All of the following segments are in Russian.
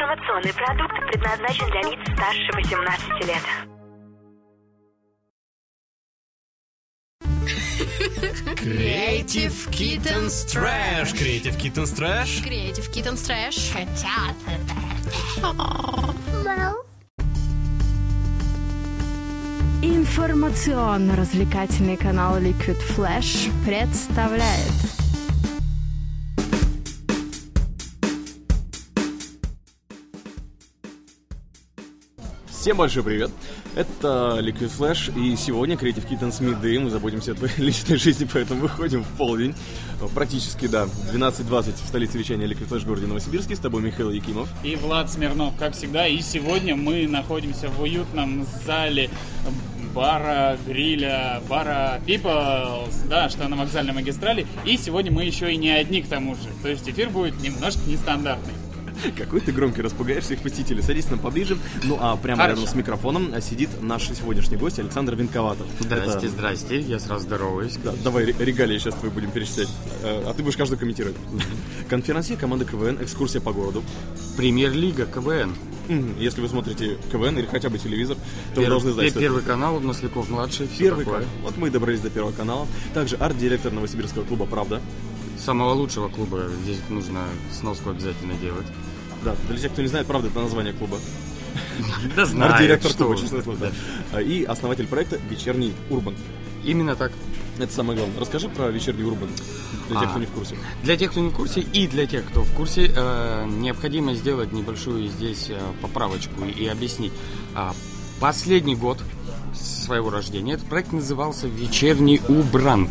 Информационный продукт предназначен для лиц старше 18 лет. Creative Kittens Trash. Creative Kittens Trash. Creative Kittens Trash. Информационно-развлекательный канал Liquid Flash представляет Всем большой привет! Это Liquid Flash, и сегодня Creative Kittens Midday. Мы заботимся о твоей личной жизни, поэтому выходим в полдень. Практически, да, 12.20 в столице вещания Liquid Flash в городе Новосибирске. С тобой Михаил Якимов. И Влад Смирнов, как всегда. И сегодня мы находимся в уютном зале бара, гриля, бара Peoples, да, что на вокзальной магистрали. И сегодня мы еще и не одни к тому же. То есть эфир будет немножко нестандартный. Какой ты громкий, распугаешь всех посетителей. Садись нам поближе. Ну, а прямо Хорошо. рядом с микрофоном сидит наш сегодняшний гость Александр Винковатов. Здрасте, Это- здрасте, я сразу здороваюсь. Да, давай ре- регалии сейчас твои будем перечислять. Э, А ты будешь каждый комментировать. Конференция команды КВН, экскурсия по городу. Премьер-лига КВН. Если вы смотрите КВН или хотя бы телевизор, то вы Пер- должны знать, пер- что это Первый канал, Масляков младший, Первый такое. канал. Вот мы и добрались до первого канала. Также арт-директор Новосибирского клуба «Правда». Самого лучшего клуба здесь нужно сноску обязательно делать. Да, для тех, кто не знает, «Правда» — это название клуба. Да знаю, Арт-директор что клуба, честное слово. А, И основатель проекта «Вечерний Урбан». Именно так. Это самое главное. Расскажи про «Вечерний Урбан» для тех, А. кто не в курсе. Для тех, кто не в курсе, и для тех, кто в курсе, э, необходимо сделать небольшую здесь э, поправочку и объяснить. А, Последний год своего рождения этот проект назывался «Вечерний Убранд».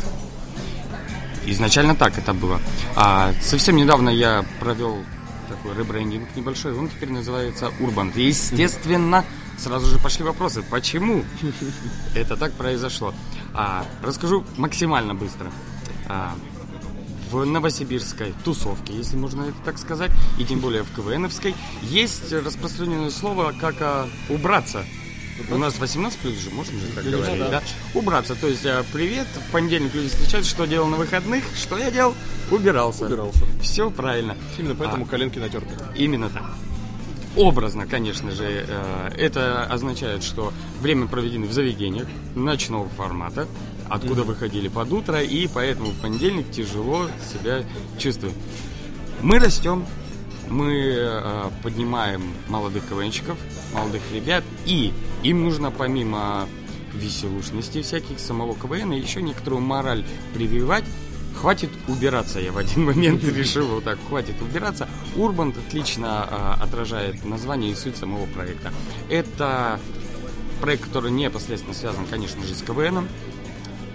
Изначально так это было. А совсем недавно я провел такой ребрендинг небольшой, он теперь называется Урбан. Естественно, сразу же пошли вопросы, почему это так произошло. А, расскажу максимально быстро. А, в новосибирской тусовке, если можно это так сказать, и тем более в КВНовской, есть распространенное слово как а, убраться. У нас 18 плюс же, можно же так говорить, да? Убраться, то есть а, привет, в понедельник люди встречаются, что делал на выходных, что я делал? Убирался. Убирался. Все правильно. Именно поэтому А. коленки натерты. Именно так. Образно, конечно же, э, это означает, что время проведено в заведениях ночного формата, откуда выходили под утро, и поэтому в понедельник тяжело себя чувствуем. Мы растем, мы э, поднимаем молодых КВНщиков, молодых ребят, и им нужно помимо веселушности всяких самого КВН еще некоторую мораль прививать. Хватит убираться, я в один момент решил вот так, хватит убираться. Урбан отлично а, отражает название и суть самого проекта. Это проект, который непосредственно связан, конечно же, с КВНом.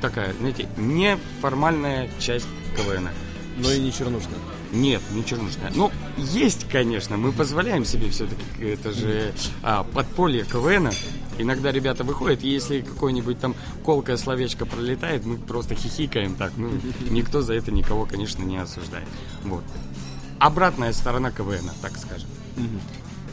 Такая, знаете, неформальная часть КВНа. Но и не чернушная. Нет, не чернушная. Ну, есть, конечно, мы позволяем себе все-таки, это же а, подполье КВНа. Иногда ребята выходят, и если какое-нибудь там колкое словечко пролетает, мы просто хихикаем так. Ну, никто за это никого, конечно, не осуждает. Вот. Обратная сторона КВНа, так скажем.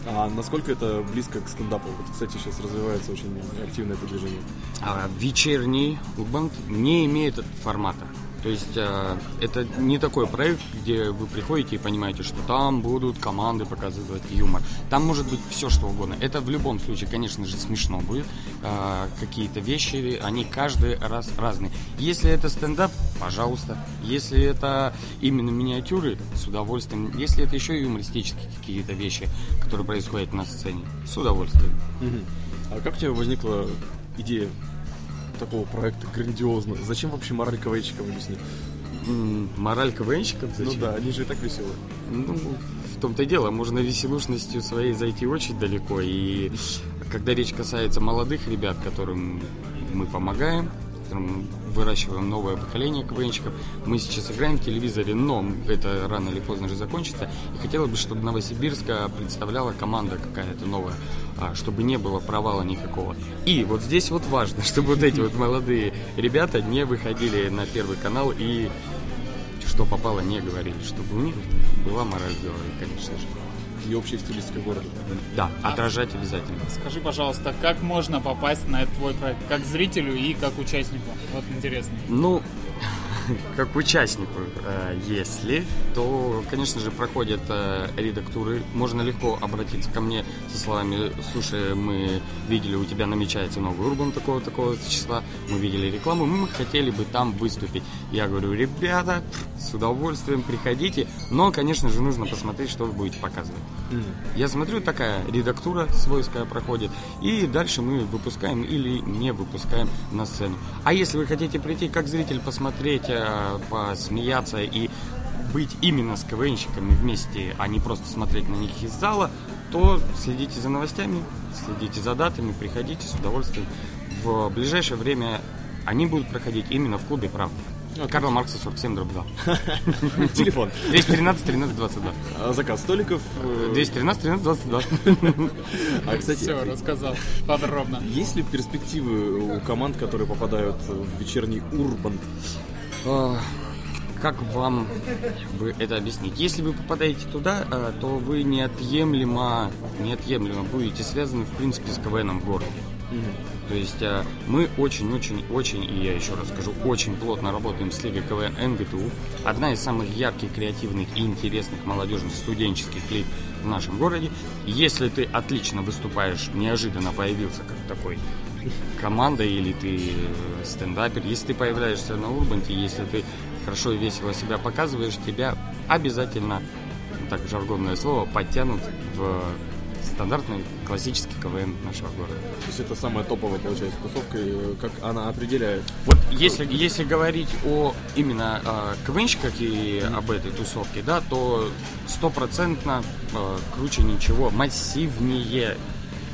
А насколько это близко к стендапу? Вот, кстати, сейчас развивается очень активно это движение. А, вечерний банд не имеет формата. То есть а, это не такой проект, где вы приходите и понимаете, что там будут команды показывать юмор. Там может быть все что угодно. Это в любом случае, конечно же, смешно будет. А, какие-то вещи, они каждый раз разные. Если это стендап, пожалуйста. Если это именно миниатюры, с удовольствием. Если это еще юмористические какие-то вещи, которые происходят на сцене, с удовольствием. А как у тебя возникла идея такого проекта грандиозного? Зачем вообще мораль КВНщикам объясни? М, Мораль КВНщиков? Ну Зачем? да, они же и так веселые. Ну, в том-то и дело, можно веселушностью своей зайти очень далеко. И когда речь касается молодых ребят, которым мы помогаем, которым выращиваем новое поколение КВНщиков, мы сейчас играем в телевизоре, но это рано или поздно же закончится. И хотелось бы, чтобы Новосибирска представляла команда какая-то новая, а, чтобы не было провала никакого. И вот здесь вот важно, чтобы вот эти вот молодые ребята не выходили на первый канал и что попало, не говорили, чтобы у них была мораль в голове, конечно же. И общая стилистика города. Да, отражать обязательно. Скажи, пожалуйста, как можно попасть на этот твой проект? Как зрителю и как участнику? Вот интересно. Ну, как участнику, э, если, то, конечно же, проходят э, редактуры. Можно легко обратиться ко мне со словами, слушай, мы видели, у тебя намечается новый урбан такого-такого числа, мы видели рекламу, мы хотели бы там выступить. Я говорю, ребята, с удовольствием приходите, но, конечно же, нужно посмотреть, что вы будете показывать. Я смотрю, такая редактура свойская проходит, и дальше мы выпускаем или не выпускаем на сцену. А если вы хотите прийти как зритель посмотреть, э, посмеяться и быть именно с КВНщиками вместе, а не просто смотреть на них из зала, то следите за новостями, следите за датами, приходите с удовольствием. В ближайшее время они будут проходить именно в клубе «Правда». Карла Маркса 47 дробь 2. Телефон. 213 13 22. А заказ столиков. э, 213 13 22. А, кстати, Все, рассказал подробно. есть ли перспективы у команд, которые попадают в вечерний урбан? А, Как вам бы это объяснить? Если вы попадаете туда, а, то вы неотъемлемо, неотъемлемо будете связаны, в принципе, с КВНом в городе. То есть а, мы очень-очень-очень, и я еще раз скажу, очень плотно работаем с Лигой КВН НГТУ. Одна из самых ярких, креативных и интересных молодежных студенческих лиг в нашем городе. Если ты отлично выступаешь, неожиданно появился как такой команда или ты э, стендапер, если ты появляешься на Урбанте, если ты хорошо и весело себя показываешь, тебя обязательно, ну, так жаргонное слово, подтянут в стандартный классический КВН нашего города. То есть это самая топовая, получается, тусовка, э, как она определяет. Вот если, если говорить о именно э, КВНщиках и об этой тусовке, да, то стопроцентно э, круче ничего, массивнее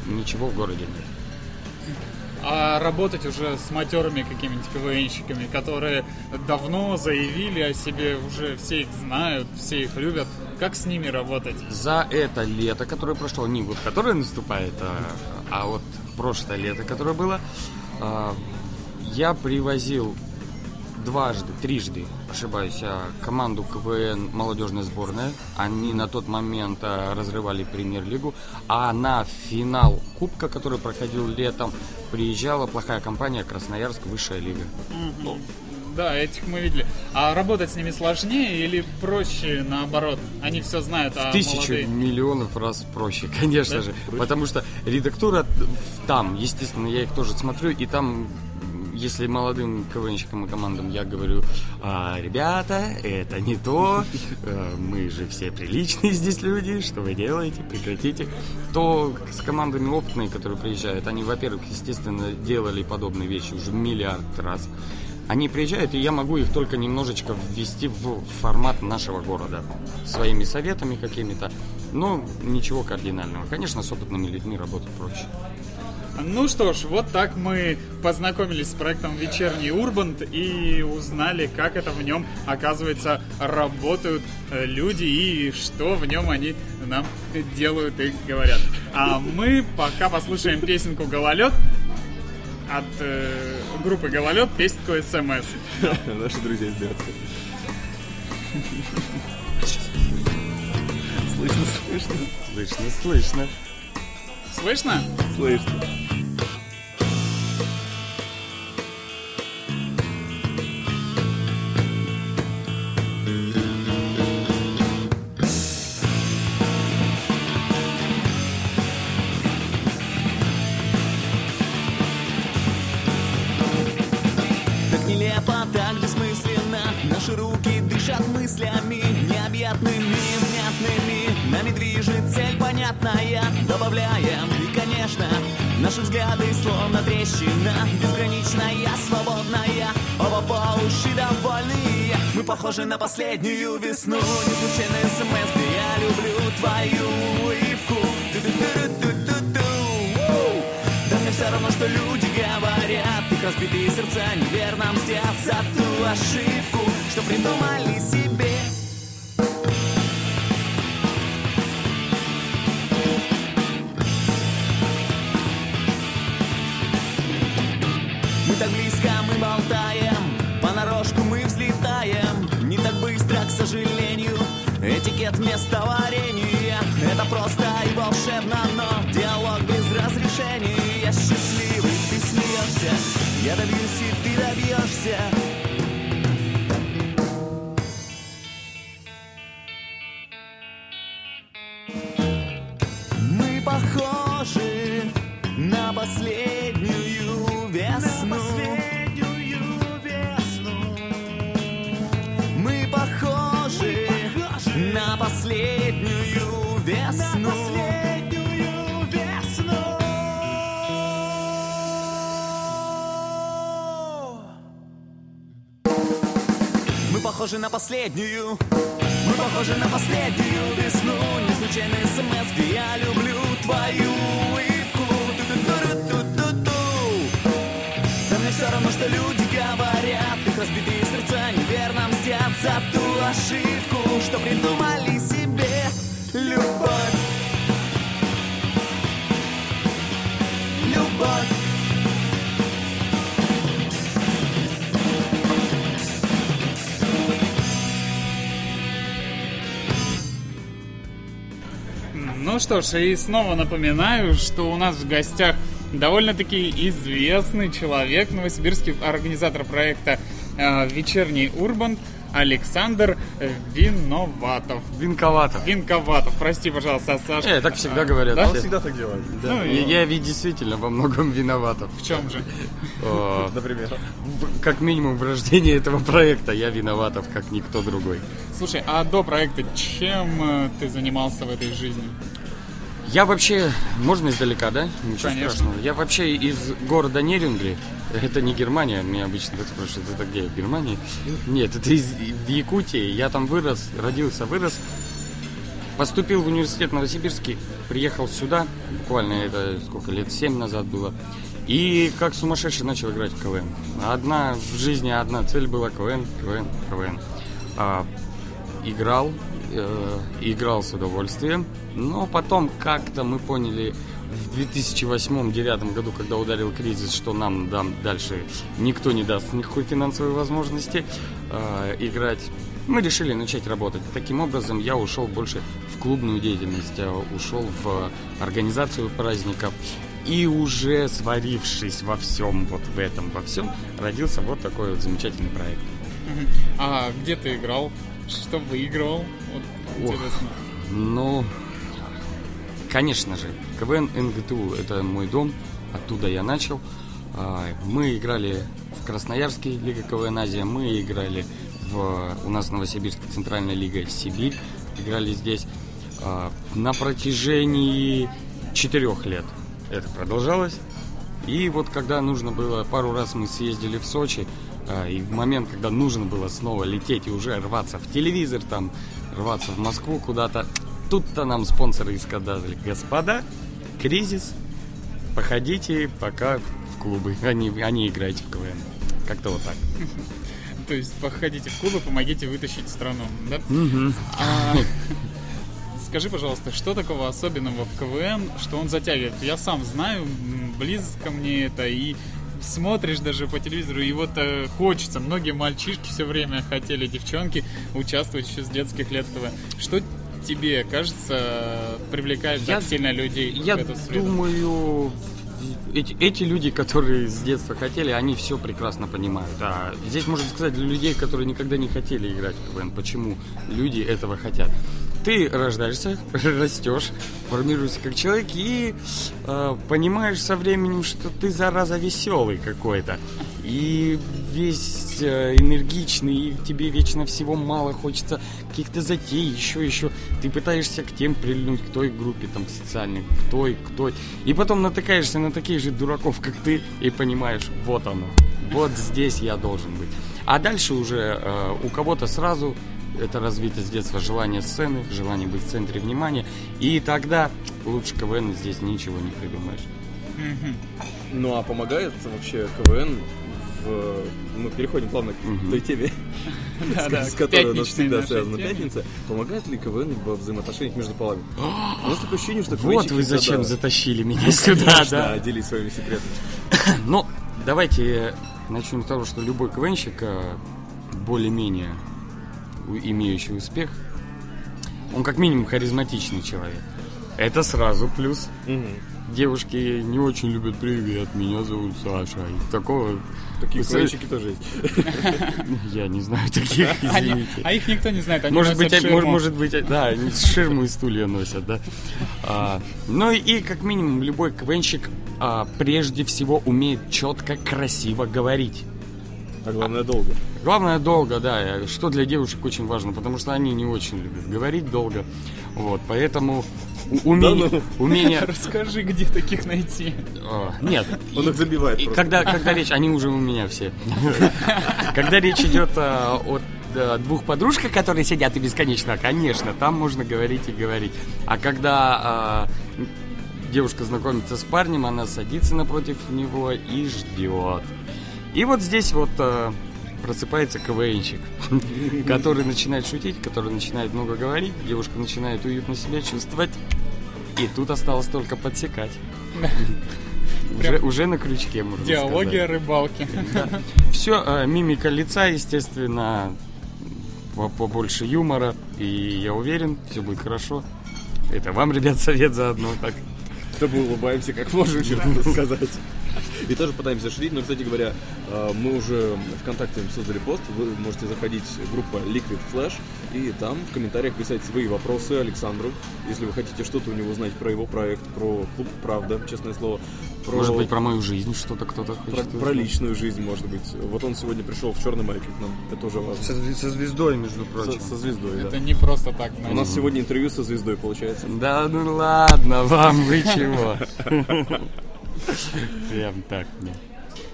ничего в городе нет. А работать уже с матерыми какими-нибудь КВНщиками, которые давно заявили о себе, уже все их знают, все их любят. Как с ними работать? За это лето, которое прошло, не вот которое наступает, а, а вот прошлое лето, которое было, а, я привозил дважды, трижды, ошибаюсь, а, команду КВН молодежная сборная. Они на тот момент а, разрывали премьер-лигу. А на финал Кубка, который проходил летом, приезжала плохая компания Красноярск Высшая лига. Ну, Да, этих мы видели. А работать с ними сложнее или проще наоборот? Они все знают, а Тысячу молодые... миллионов раз проще, конечно Да? же. Потому что редактура там, естественно, я их тоже смотрю, и там если молодым КВНщикам и командам я говорю, «А, ребята, это не то, э, мы же все приличные здесь люди, что вы делаете, прекратите, то с командами опытные, которые приезжают, они, во-первых, естественно, делали подобные вещи уже миллиард раз. Они приезжают, и я могу их только немножечко ввести в формат нашего города. Своими советами какими-то. Но ничего кардинального. Конечно, с опытными людьми работать проще. Ну что ж, вот так мы познакомились с проектом «Вечерний Урбант» и узнали, как это в нем, оказывается, работают э, люди и что в нем они нам делают и говорят. А мы пока послушаем песенку «Гололед» от э, группы «Гололед», песенку «СМС». Наши друзья из Брянска. Слышно, слышно, Слышно, слышно. Слышно? слышно. Так нелепо, так бессмысленно Наши руки дышат мыслями Необъятными, внятными Нами движет понятная Добавляем. И, конечно Наши взгляды словно трещина Безграничная, свободная Оба по уши довольные Мы похожи на последнюю весну. Не случайно смс, где я люблю твою улыбку! Да мне все равно, что люди говорят. Их разбитые сердца неверно мстят За ту ошибку, что придумали себе так близко, мы болтаем Понарошку мы взлетаем. Не так быстро, к сожалению Этикет вместо варенья. Это просто и волшебно, но Диалог без разрешения. Я счастливый, ты смеешься Я добьюсь, и ты добьешься похожи на последнюю. Мы похожи на последнюю весну. Не случайные смс Я люблю твою улыбку. Ту-ту-ту-ру-ту-ту-ту. Да мне все равно, что люди говорят. Их разбитые сердца неверно мстят За ту ошибку, что придумали Ну что ж, и снова напоминаю, что у нас в гостях довольно-таки известный человек, новосибирский организатор проекта э, «Вечерний Урбан» Александр Виноватов. Винковато. Винковатов, прости, пожалуйста, Саша. Э, так всегда говорят. Да? все. Всегда так делают. Да. Ну, я, и- я ведь действительно во многом виноватов. В чем же? Например. Как минимум в рождении этого проекта я виноватов, как никто другой. Слушай, а до проекта чем э, ты занимался в этой жизни? Я вообще... Можно издалека, да? Ничего Конечно. страшного. Я вообще из города Нерюнгли. Это не Германия, меня обычно так спрашивают, это где, в Германии? Нет, это из в Якутии. Я там вырос, родился, вырос. Поступил в университет Новосибирский, приехал сюда, буквально это сколько лет, 7 назад было. И как сумасшедший начал играть в КВН. Одна в жизни, одна цель была КВН, КВН, КВН. А, играл, э, играл с удовольствием, но потом как-то мы поняли в 2008-2009 году, когда ударил кризис, что нам дам дальше никто не даст никакой финансовой возможности э, играть. Мы решили начать работать. Таким образом, я ушел больше в клубную деятельность, э, ушел в организацию праздников. И уже сварившись во всем, вот в этом, во всем, родился вот такой вот замечательный проект. А где ты играл? Что выигрывал? Вот, Ох. интересно. Ну, конечно же, КВН НГТУ – это мой дом, оттуда я начал. А, Мы играли в Красноярске, Лига КВН Азия, мы играли в, у нас в Новосибирске Центральная Лига Сибирь, играли здесь а, на протяжении четырех лет. Это продолжалось. И вот когда нужно было, пару раз мы съездили в Сочи, и в момент, когда нужно было снова лететь и уже рваться в телевизор, там, рваться в Москву куда-то, тут-то нам спонсоры сказали, господа, кризис, походите пока в клубы, а не, а не играйте в КВН. Как-то вот так. То есть походите в клубы, помогите вытащить страну, да? А, Скажи, пожалуйста, что такого особенного в КВН, что он затягивает? Я сам знаю, близко мне это, и смотришь даже по телевизору, и вот э, хочется. Многие мальчишки все время хотели, девчонки, участвовать еще с детских лет в. Что тебе кажется привлекает Я- так сильно людей Я в эту среду? думаю, эти, эти люди, которые с детства хотели, они все прекрасно понимают. А здесь можно сказать для людей, которые никогда не хотели играть в КВН, почему люди этого хотят. Ты рождаешься, растешь, формируешься как человек и э, понимаешь со временем, что ты зараза веселый какой-то. И весь э, энергичный, и тебе вечно всего мало, хочется каких-то затей, еще, еще. Ты пытаешься к тем прильнуть, к той группе там социальной, к той, к той. И потом натыкаешься на таких же дураков, как ты, и понимаешь, вот оно, вот здесь я должен быть. А дальше уже э, у кого-то сразу это развито с детства желание сцены, желание быть в центре внимания. И тогда лучше КВН здесь ничего не придумаешь. Ну а помогает вообще КВН в... Мы переходим плавно к той теме, с которой у нас всегда связана пятница. Помогает ли КВН во взаимоотношениях между полами? У нас такое ощущение, что Вот вы зачем затащили меня сюда, да? делись своими секретами. Ну, давайте начнем с того, что любой КВНщик, э, более-менее имеющий успех, он как минимум харизматичный человек. Это сразу плюс. Девушки не очень любят привет, меня зовут Саша. И такого Такие квенчики тоже есть. я не знаю таких, извините. а их никто не знает, они Может быть, может быть, да, они ширму и стулья носят, да. А, ну и, и, как минимум любой квенщик а, прежде всего умеет четко, красиво говорить. А главное, долго. Главное долго, да, э, что для девушек очень важно, потому что они не очень любят говорить долго. Вот, поэтому умение, Да умение, Расскажи, где таких найти. а, нет, Он их забивает И просто. когда, когда речь, они уже у меня все. Когда речь идет а, о а, двух подружках, которые сидят и бесконечно, конечно, там можно говорить и говорить. А когда а, девушка знакомится с парнем, она садится напротив него и ждет. И вот здесь вот а, просыпается КВНчик, который начинает шутить, который начинает много говорить, девушка начинает уютно себя чувствовать, и тут осталось только подсекать. Уже, уже на крючке, можно Диалоги сказать. о рыбалке. Все, мимика лица, естественно, по- побольше юмора. И я уверен, все будет хорошо. Это вам, ребят, совет заодно. Так. Да мы улыбаемся, как честно сказать. И тоже пытаемся шутить, но, кстати говоря, э, мы уже ВКонтакте создали пост, вы можете заходить в группу Liquid Flash, и там в комментариях писать свои вопросы Александру, если вы хотите что-то у него узнать про его проект, про клуб «Правда», честное слово, про, Может быть, про мою жизнь что-то кто-то про, хочет про узнать. личную жизнь, может быть. Вот он сегодня пришел в черной майке к нам, это тоже важно. Со, со звездой, между Со, прочим. со звездой, да. Это не просто так. У знаете. нас сегодня интервью со звездой получается. Да ну ладно, вам вы чего? Прям так, да.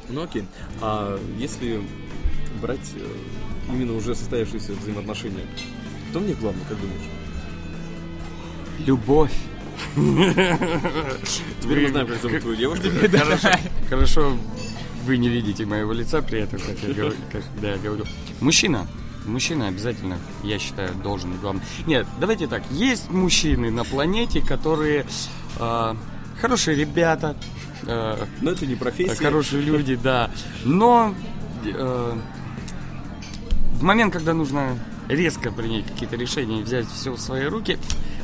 Ну окей. А если брать э, именно уже состоявшиеся взаимоотношения, кто мне главный, как думаешь? Любовь. Теперь мы знаем, как зовут твою девушку. Хорошо, хорошо, вы не видите моего лица при этом, как я говорю. когда я говорю. Мужчина. Мужчина обязательно, я считаю, должен быть главным. Нет, давайте так. Есть мужчины на планете, которые а, хорошие ребята, Но это не профессия. хорошие люди, да. Но э, в момент, когда нужно резко принять какие-то решения и взять все в свои руки,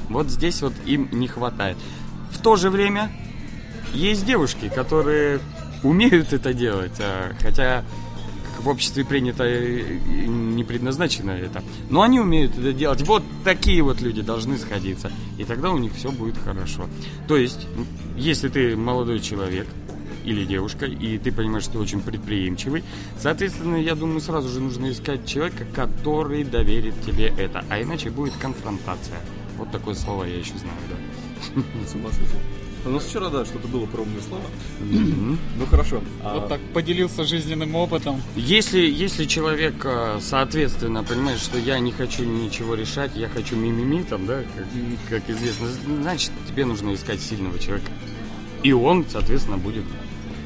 вот здесь вот им не хватает. В то же время есть девушки, которые умеют это делать, а, хотя в обществе принято не предназначено это. Но они умеют это делать. Вот такие вот люди должны сходиться. И тогда у них все будет хорошо. То есть, если ты молодой человек или девушка, и ты понимаешь, что ты очень предприимчивый, соответственно, я думаю, сразу же нужно искать человека, который доверит тебе это. А иначе будет конфронтация. Вот такое слово я еще знаю, да. С ума сойти. У нас вчера, да, что-то было про умные слова. Ну хорошо. А Вот так поделился жизненным опытом. Если, если человек, э, соответственно, понимает, что я не хочу ничего решать, я хочу мимими, там, да, как, как известно, значит, тебе нужно искать сильного человека. И он, соответственно, будет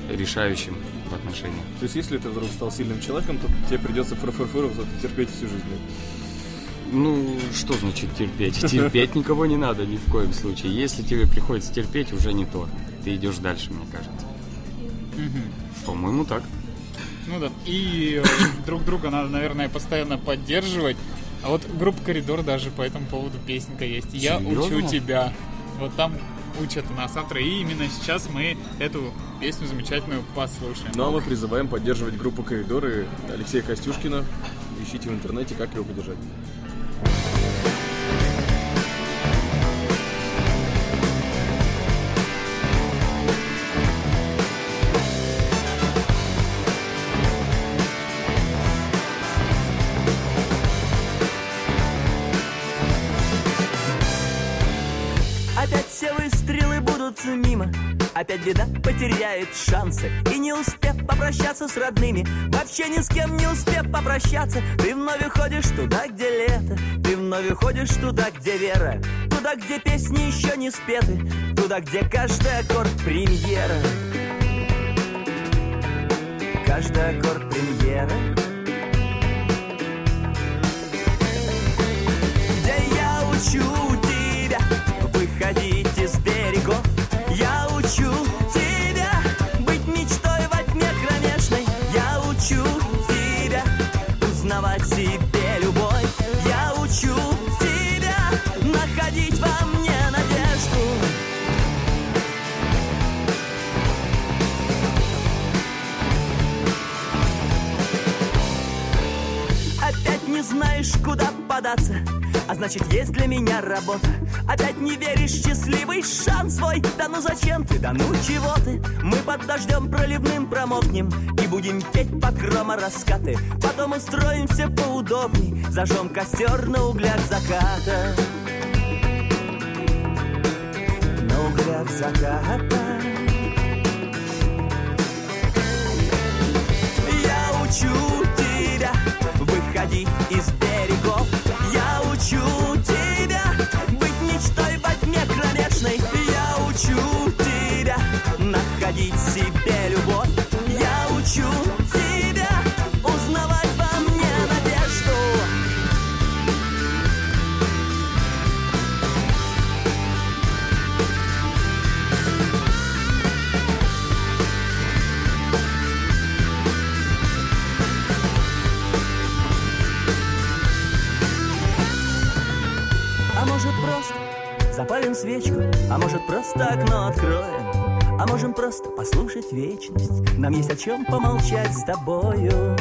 решающим в отношениях. То есть, если ты вдруг стал сильным человеком, то тебе придется фарфарфыров терпеть всю жизнь. Ну, что значит терпеть? Терпеть никого не надо ни в коем случае. Если тебе приходится терпеть, уже не то. Ты идешь дальше, мне кажется. По-моему, так. Ну да. И э, друг друга надо, наверное, постоянно поддерживать. А вот группа Коридор даже по этому поводу песенка есть. Я Серьезно? учу тебя. Вот там учат нас авторы. И именно сейчас мы эту песню замечательную послушаем. Ну а мы призываем поддерживать группу «Коридоры» Алексея Костюшкина. Ищите в интернете, как его поддержать. Опять беда потеряет шансы. И не успев попрощаться с родными Вообще ни с кем не успев попрощаться. Ты вновь уходишь туда, где лето Ты вновь уходишь туда, где вера Туда, где песни еще не спеты Туда, где каждый аккорд премьера. Каждый аккорд премьера. Где я учу тебя попадаться А значит есть для меня работа. Опять не веришь счастливый шанс свой. Да ну зачем ты, да ну чего ты? Мы под дождем проливным промокнем И будем петь под грома раскаты. Потом устроимся поудобней Зажжем костер на углях заката. На углях заката. Я учу тебя выходи из шагов я учу. А может просто окно откроем? А можем просто послушать вечность? Нам есть о чем помолчать с тобою.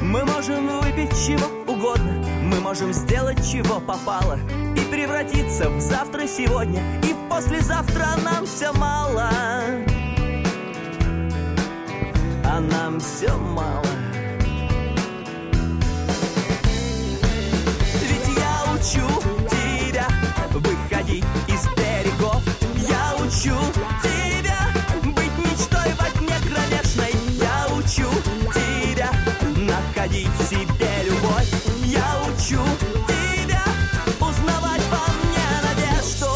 Мы можем выпить чего угодно Мы можем сделать чего попало И превратиться в завтра сегодня И послезавтра нам все мало. А нам все мало. учу тебя. Выходи из берегов Я учу тебя Быть мечтой во дне кромешной. Я учу тебя Находить себе любовь. Я учу тебя Узнавать во мне надежду.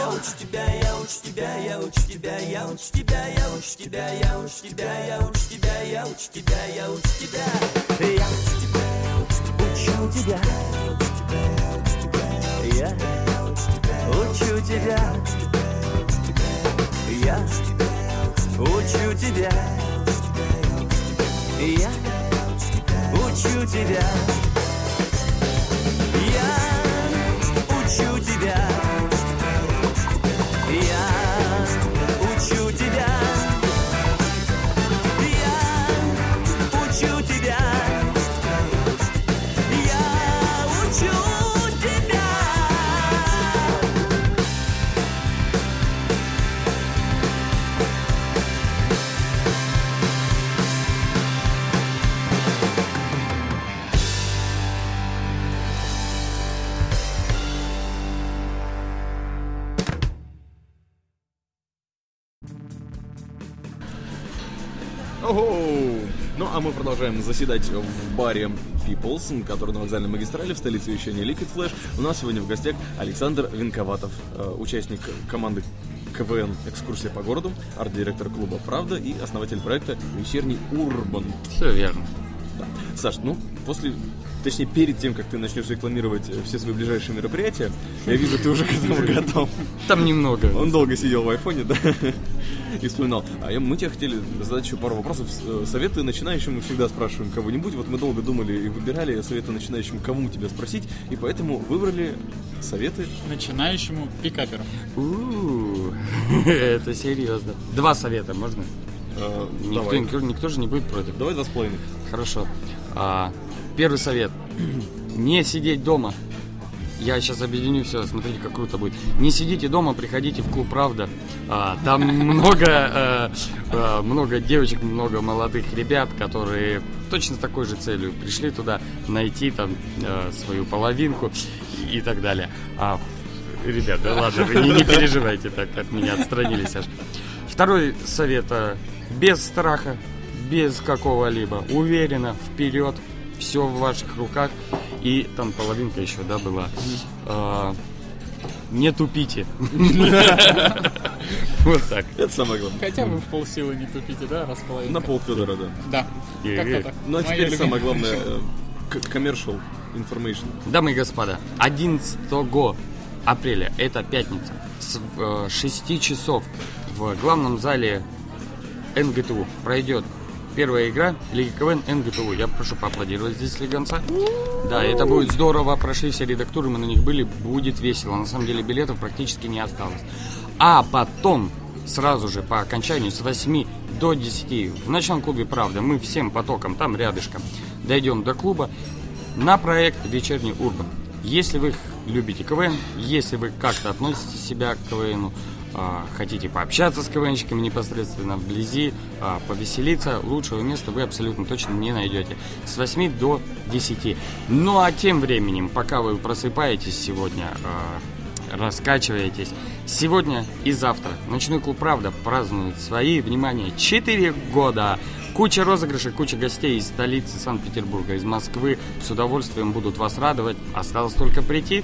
Я учу тебя, я учу тебя, я учу тебя Я учу тебя, я учу тебя, я учу тебя Я учу тебя, я учу тебя, я учу тебя. Тебя, я учу тебя. Ну, а мы продолжаем заседать в баре People's, который на вокзальной магистрали в столице вещания Liquid Flash. У нас сегодня в гостях Александр Винковатов, э, участник команды КВН «Экскурсия по городу», арт-директор клуба «Правда» и основатель проекта «Вечерний Урбан». Все верно. Да. Саш, ну, после, точнее, перед тем, как ты начнешь рекламировать э, все свои ближайшие мероприятия, я вижу, ты уже к этому готов. Там немного. Он долго сидел в айфоне, да, и вспоминал. А я- мы тебе хотели задать еще пару вопросов. Э, Советы начинающим мы всегда спрашиваем кого-нибудь. Вот мы долго думали и выбирали советы начинающим, кому тебя спросить, и поэтому выбрали советы. Начинающему пикаперу. У-у-у, Это серьезно. Два совета можно? Э, никто, никто же не будет против. Давай два с половиной. Хорошо. А, первый совет. Не сидеть дома. Я сейчас объединю все, смотрите, как круто будет. Не сидите дома, приходите в клуб «Правда». А, там много, э, э, много девочек, много молодых ребят, которые точно с такой же целью пришли туда найти там э, свою половинку и, и так далее. А, ребят, да ладно, вы не, не переживайте так, от меня отстранились аж. Второй совет. Без страха, без какого-либо. Уверенно, вперед. Все в ваших руках. И там половинка еще, да, была. А, не тупите. Вот так. Это самое главное. Хотя вы в полсилы не тупите, да, раз половинка? На пол Федора, да. Да, Э, как-то так. Ну а теперь самое главное, э, commercial information. Дамы и господа, 11 апреля, это пятница, с э, 6 часов в главном зале НГТУ пройдет первая игра Лиги КВН НГТУ. Я прошу поаплодировать здесь слегонца. Да, это будет здорово. Прошли все редактуры, мы на них были. Будет весело. На самом деле билетов практически не осталось. А потом сразу же по окончанию с 8 до 10 в ночном клубе «Правда». Мы всем потоком, там рядышком, дойдем до клуба на проект «Вечерний Урбан». Если вы любите КВН, если вы как-то относите себя к КВНу, а, хотите пообщаться с КВНщиками непосредственно вблизи, а, повеселиться, лучшего места вы абсолютно точно не найдете. С 8 до 10. Ну а тем временем, пока вы просыпаетесь сегодня, а, раскачиваетесь, сегодня и завтра ночной клуб «Правда» празднует свои, внимание, 4 года. Куча розыгрышей, куча гостей из столицы Санкт-Петербурга, из Москвы. С удовольствием будут вас радовать. Осталось только прийти.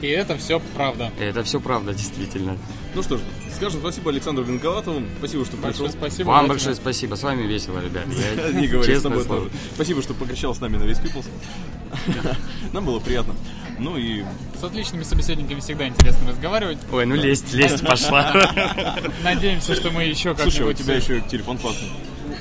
И это все правда. Это все правда, действительно. Ну что ж, скажем спасибо Александру Винковатову. Спасибо, что пришел. Большое спасибо. Вам большое спасибо. С вами весело, ребят. Я Не говори, с тобой слово. тоже. Спасибо, что покричал с нами на весь Peoples. Нам было приятно. Ну и С отличными собеседниками всегда интересно разговаривать. Ой, ну лезть, лезть пошла. Надеемся, что мы еще слушай, у как-нибудь тебя еще телефон классный.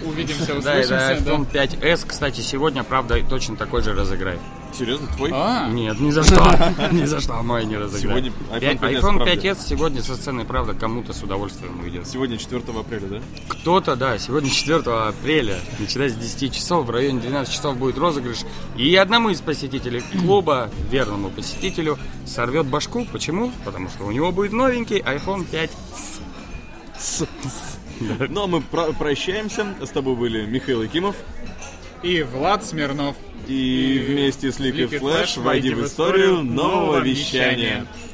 увидимся, Да, это услышимся. iPhone 5s, кстати, сегодня, правда, точно такой же разыграет. Серьезно, твой? А, Нет, ни за что. Ни за что мой не разыграет. Сегодня iPhone Пять- 5s, iPhone правда. 5s сегодня со сцены, правда, кому-то с удовольствием уйдет. Сегодня 4 апреля, да? Кто-то, да, сегодня 4 апреля, начиная с 10 часов, в районе 12 часов будет розыгрыш. И одному из посетителей клуба, верному посетителю, сорвет башку. Почему? Потому что у него будет новенький iPhone 5 Ну а мы про- прощаемся. С тобой были Михаил Якимов. И Влад Смирнов. И вместе с Liquid Flash войди в историю нового вещания. Видишь,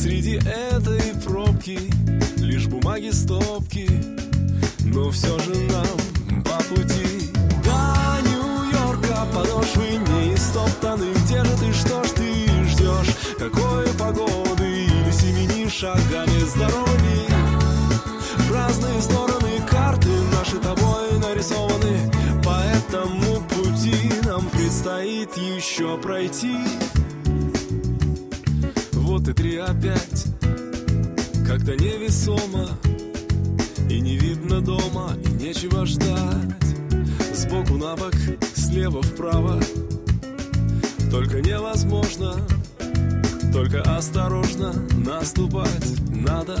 Среди этой пробки лишь бумаги стопки Но все же нам по пути До Нью-Йорка подошвы не истоптаны Где же ты, что ж ты ждешь? Какой погоды? Или семени шагами здоровыми В разные стороны карты наши тобой нарисованы По этому пути нам предстоит еще пройти и три опять Как-то невесомо И не видно дома И нечего ждать. Сбоку на бок, слева вправо. Только невозможно Только осторожно Наступать надо.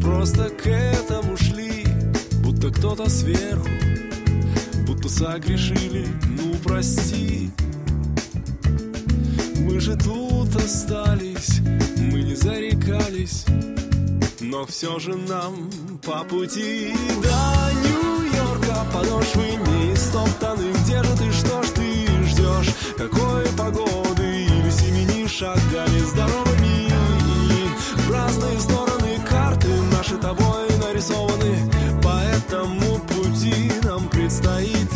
Просто к этому шли Будто кто-то сверху Будто согрешили. Ну прости мы же тут остались, мы не зарекались, но все же нам по пути до Нью-Йорка подошвы не истоптаны. Где же ты, что ж ты ждешь? Какой погоды или семени шагами здоровыми? В разные стороны карты наши тобой нарисованы, по этому пути нам предстоит